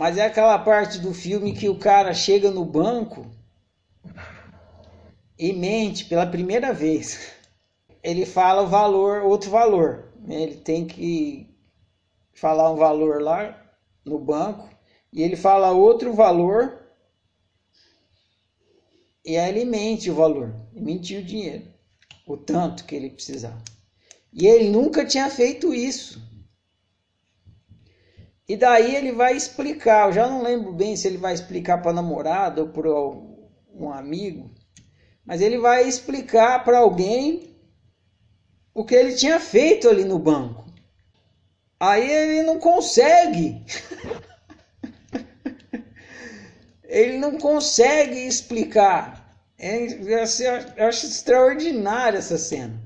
Mas é aquela parte do filme que o cara chega no banco e mente pela primeira vez. Ele fala o valor, outro valor. Ele tem que falar um valor lá no banco e ele fala outro valor e aí ele mente o valor, mentiu o dinheiro, o tanto que ele precisava. E ele nunca tinha feito isso. E daí ele vai explicar, eu já não lembro bem se ele vai explicar para namorada ou para um amigo, mas ele vai explicar para alguém o que ele tinha feito ali no banco. Aí ele não consegue. ele não consegue explicar. É, eu acho extraordinária essa cena.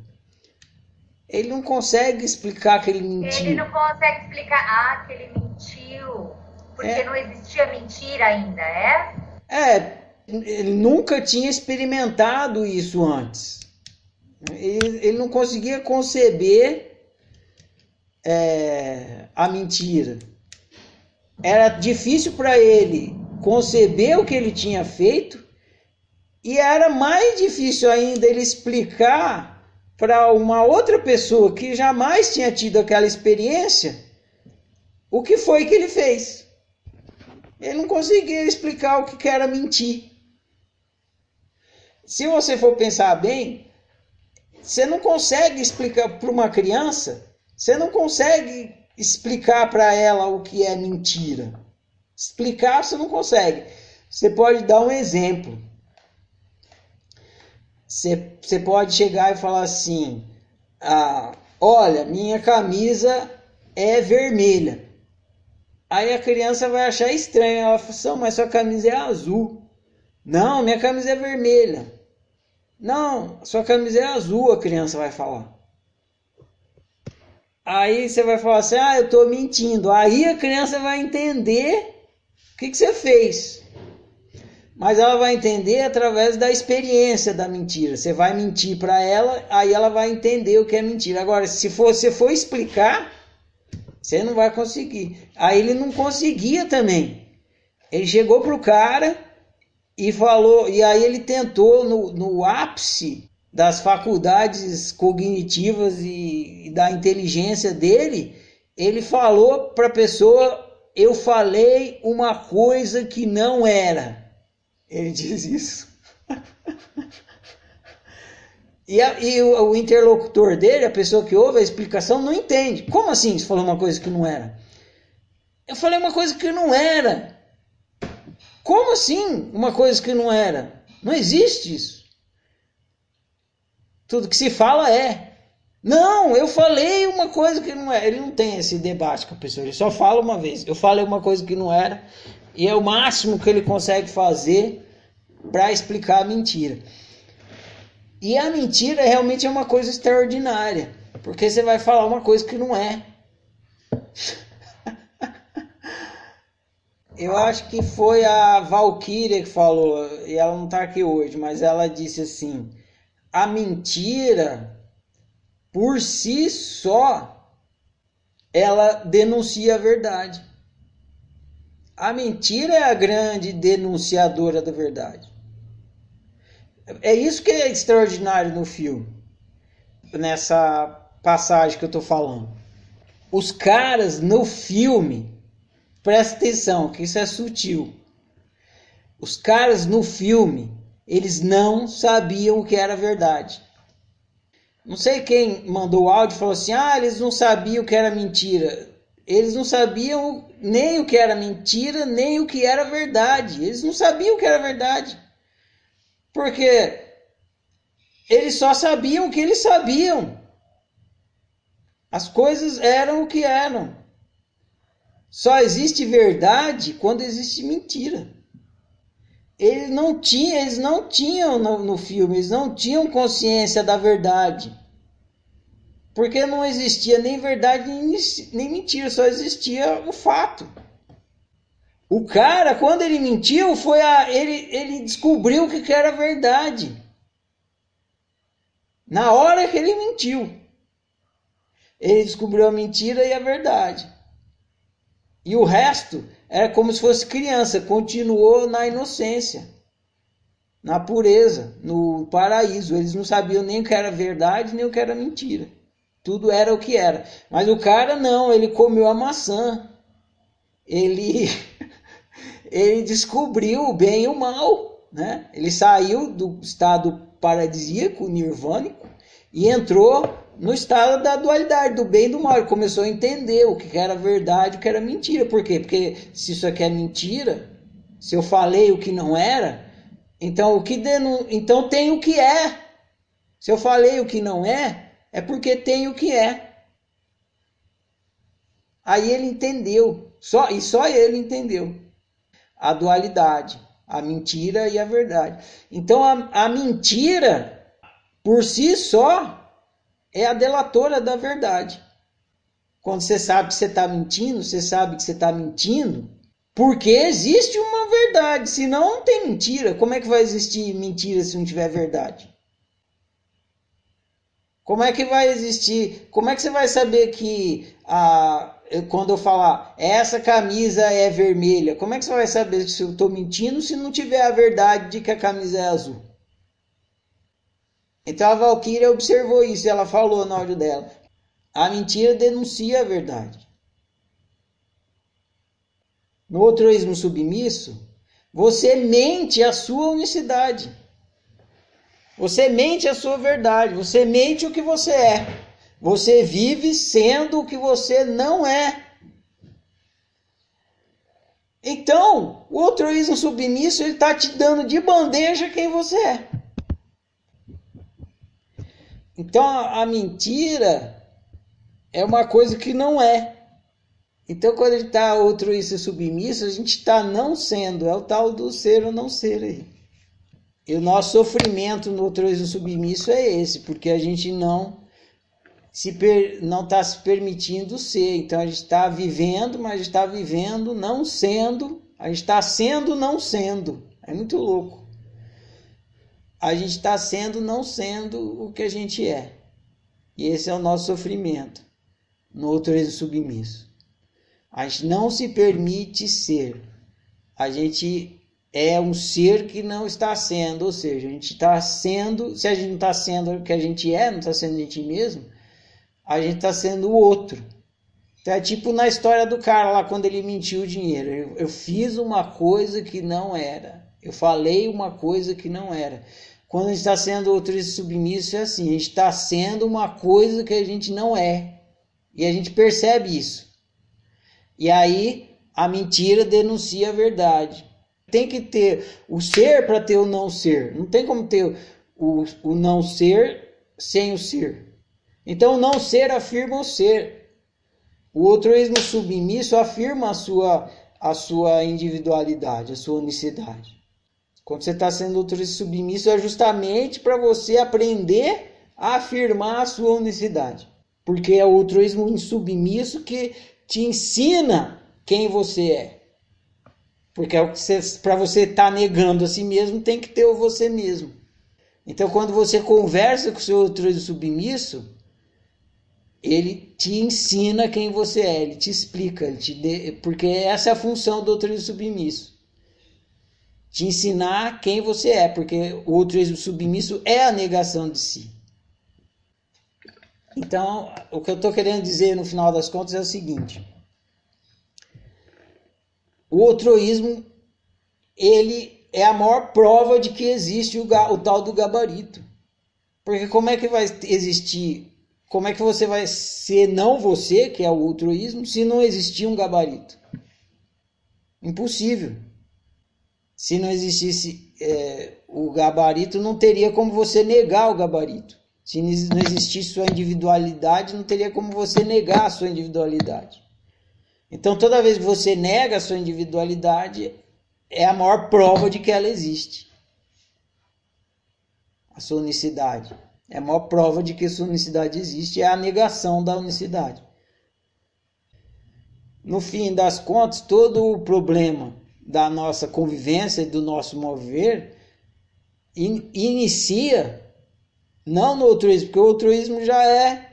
Ele não consegue explicar que ele mentiu. Ele não consegue explicar ah, que ele. Porque é. não existia mentira ainda, é? É, ele nunca tinha experimentado isso antes. Ele, ele não conseguia conceber é, a mentira. Era difícil para ele conceber o que ele tinha feito e era mais difícil ainda ele explicar para uma outra pessoa que jamais tinha tido aquela experiência o que foi que ele fez. Ele não conseguia explicar o que era mentir. Se você for pensar bem, você não consegue explicar para uma criança, você não consegue explicar para ela o que é mentira. Explicar você não consegue. Você pode dar um exemplo. Você, você pode chegar e falar assim: ah, olha, minha camisa é vermelha. Aí a criança vai achar estranho. Ela fala mas sua camisa é azul. Não, minha camisa é vermelha. Não, sua camisa é azul, a criança vai falar. Aí você vai falar assim: ah, eu estou mentindo. Aí a criança vai entender o que, que você fez. Mas ela vai entender através da experiência da mentira. Você vai mentir para ela, aí ela vai entender o que é mentira. Agora, se for, você for explicar, você não vai conseguir. Aí ele não conseguia também. Ele chegou pro cara e falou, e aí ele tentou no, no ápice das faculdades cognitivas e, e da inteligência dele, ele falou para a pessoa eu falei uma coisa que não era. Ele diz isso. e, a, e o, o, interlocutor dele, a pessoa que ouve a explicação, não entende. Como assim você falou uma coisa que não era? Eu falei uma coisa que não era. Como assim uma coisa que não era? Não existe isso. Tudo que se fala é. Não, eu falei uma coisa que não é. Ele não tem esse debate com a pessoa, ele só fala uma vez. Eu falei uma coisa que não era, e é o máximo que ele consegue fazer para explicar a mentira. E a mentira realmente é uma coisa extraordinária, porque você vai falar uma coisa que não é. Eu acho que foi a Valkyria que falou, e ela não está aqui hoje, mas ela disse assim: a mentira por si só, ela denuncia a verdade. A mentira é a grande denunciadora da verdade. É isso que é extraordinário no filme, nessa passagem que eu estou falando. Os caras no filme, presta atenção, que isso é sutil. Os caras no filme, eles não sabiam o que era verdade. Não sei quem mandou o áudio e falou assim: ah, eles não sabiam o que era mentira. Eles não sabiam nem o que era mentira, nem o que era verdade. Eles não sabiam o que era verdade. Porque eles só sabiam o que eles sabiam. As coisas eram o que eram. Só existe verdade quando existe mentira. Eles não tinham, eles não tinham no, no filme, eles não tinham consciência da verdade. Porque não existia nem verdade nem, nem mentira, só existia o fato. O cara, quando ele mentiu, foi a, ele, ele descobriu que, era verdade. Na hora que ele mentiu. Ele descobriu a mentira e a verdade. E o resto era como se fosse criança, continuou na inocência, na pureza, no paraíso. Eles não sabiam nem o que era verdade, nem o que era mentira. Tudo era o que era. Mas o cara não, ele comeu a maçã. Ele ele descobriu o bem e o mal, né? Ele saiu do estado paradisíaco, nirvânico, e entrou no estado da dualidade, do bem e do mal. Ele começou a entender o que era verdade o que era mentira. Por quê? Porque se isso aqui é mentira, se eu falei o que não era, então o que então tem o que é. Se eu falei o que não é, é porque tem o que é. Aí ele entendeu, só e só ele entendeu a dualidade, a mentira e a verdade. Então a, a mentira por si só é a delatora da verdade. Quando você sabe que você está mentindo, você sabe que você está mentindo, porque existe uma verdade, senão não tem mentira. Como é que vai existir mentira se não tiver verdade? Como é que vai existir? Como é que você vai saber que a, quando eu falar essa camisa é vermelha, como é que você vai saber se eu estou mentindo se não tiver a verdade de que a camisa é azul? Então a Valkyria observou isso ela falou no áudio dela. A mentira denuncia a verdade. No altruísmo submisso, você mente a sua unicidade. Você mente a sua verdade. Você mente o que você é. Você vive sendo o que você não é. Então, o altruísmo submisso ele está te dando de bandeja quem você é. Então a mentira é uma coisa que não é. Então quando ele está altruísta submisso, a gente está não sendo, é o tal do ser ou não ser aí. E o nosso sofrimento no altruísmo submisso é esse, porque a gente não se per, não está se permitindo ser. Então a gente está vivendo, mas está vivendo não sendo. A gente está sendo não sendo. É muito louco a gente está sendo não sendo o que a gente é. E esse é o nosso sofrimento no outro submisso. A gente não se permite ser. A gente é um ser que não está sendo, ou seja, a gente está sendo, se a gente não está sendo o que a gente é, não está sendo a gente mesmo, a gente está sendo o outro. Então, é tipo na história do cara lá quando ele mentiu o dinheiro. Eu, eu fiz uma coisa que não era. Eu falei uma coisa que não era. Quando a gente está sendo autorista submisso, é assim: a gente está sendo uma coisa que a gente não é. E a gente percebe isso. E aí a mentira denuncia a verdade. Tem que ter o ser para ter o não ser. Não tem como ter o, o não ser sem o ser. Então não ser afirma o ser. O altruísmo submisso afirma a sua, a sua individualidade, a sua unicidade. Quando você está sendo autorista submisso, é justamente para você aprender a afirmar a sua unicidade. Porque é o altruísmo submisso que te ensina quem você é. Porque é para você estar tá negando a si mesmo, tem que ter o você mesmo. Então, quando você conversa com o seu altruísmo submisso, ele te ensina quem você é, ele te explica, ele te porque essa é a função do altruísmo submisso te ensinar quem você é, porque o altruísmo submisso é a negação de si. Então, o que eu estou querendo dizer no final das contas é o seguinte: o altruísmo ele é a maior prova de que existe o, o tal do gabarito. Porque como é que vai existir? Como é que você vai ser não você, que é o altruísmo, se não existir um gabarito? Impossível. Se não existisse é, o gabarito, não teria como você negar o gabarito. Se não existisse sua individualidade, não teria como você negar a sua individualidade. Então, toda vez que você nega a sua individualidade, é a maior prova de que ela existe. A sua unicidade. É a maior prova de que a sua unicidade existe, é a negação da unicidade. No fim das contas, todo o problema da nossa convivência e do nosso mover in, inicia não no altruísmo, porque o altruísmo já é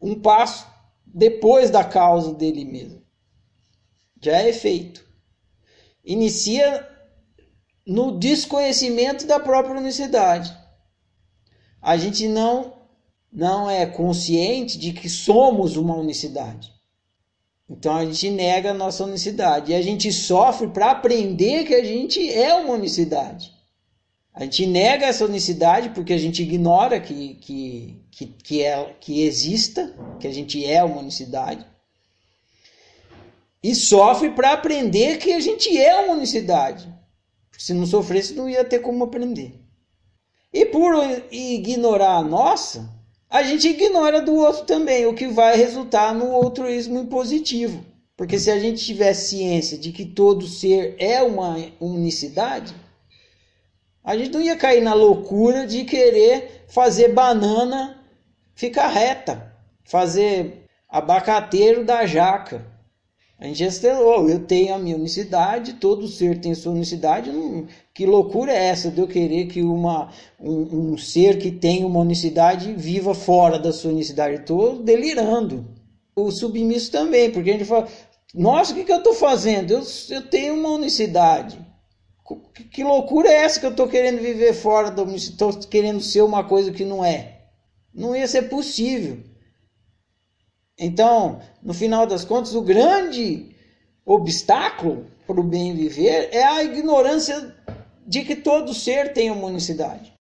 um passo depois da causa dele mesmo. Já é feito. Inicia no desconhecimento da própria unicidade. A gente não não é consciente de que somos uma unicidade. Então a gente nega a nossa unicidade e a gente sofre para aprender que a gente é uma unicidade. A gente nega essa unicidade porque a gente ignora que, que, que, que, é, que exista, que a gente é uma unicidade. E sofre para aprender que a gente é uma unicidade. Se não sofresse, não ia ter como aprender. E por ignorar a nossa, a gente ignora do outro também, o que vai resultar no altruísmo impositivo. Porque se a gente tiver ciência de que todo ser é uma unicidade, a gente não ia cair na loucura de querer fazer banana ficar reta, fazer abacateiro da jaca. A gente estelou, eu tenho a minha unicidade, todo ser tem sua unicidade. Não, que loucura é essa de eu querer que uma, um, um ser que tem uma unicidade viva fora da sua unicidade? Estou delirando. O submisso também, porque a gente fala, nossa, o que, que eu estou fazendo? Eu, eu tenho uma unicidade. Que, que loucura é essa que eu estou querendo viver fora da unicidade? Estou querendo ser uma coisa que não é. Não ia ser possível. Então, no final das contas, o grande obstáculo para o bem viver é a ignorância de que todo ser tem uma unicidade.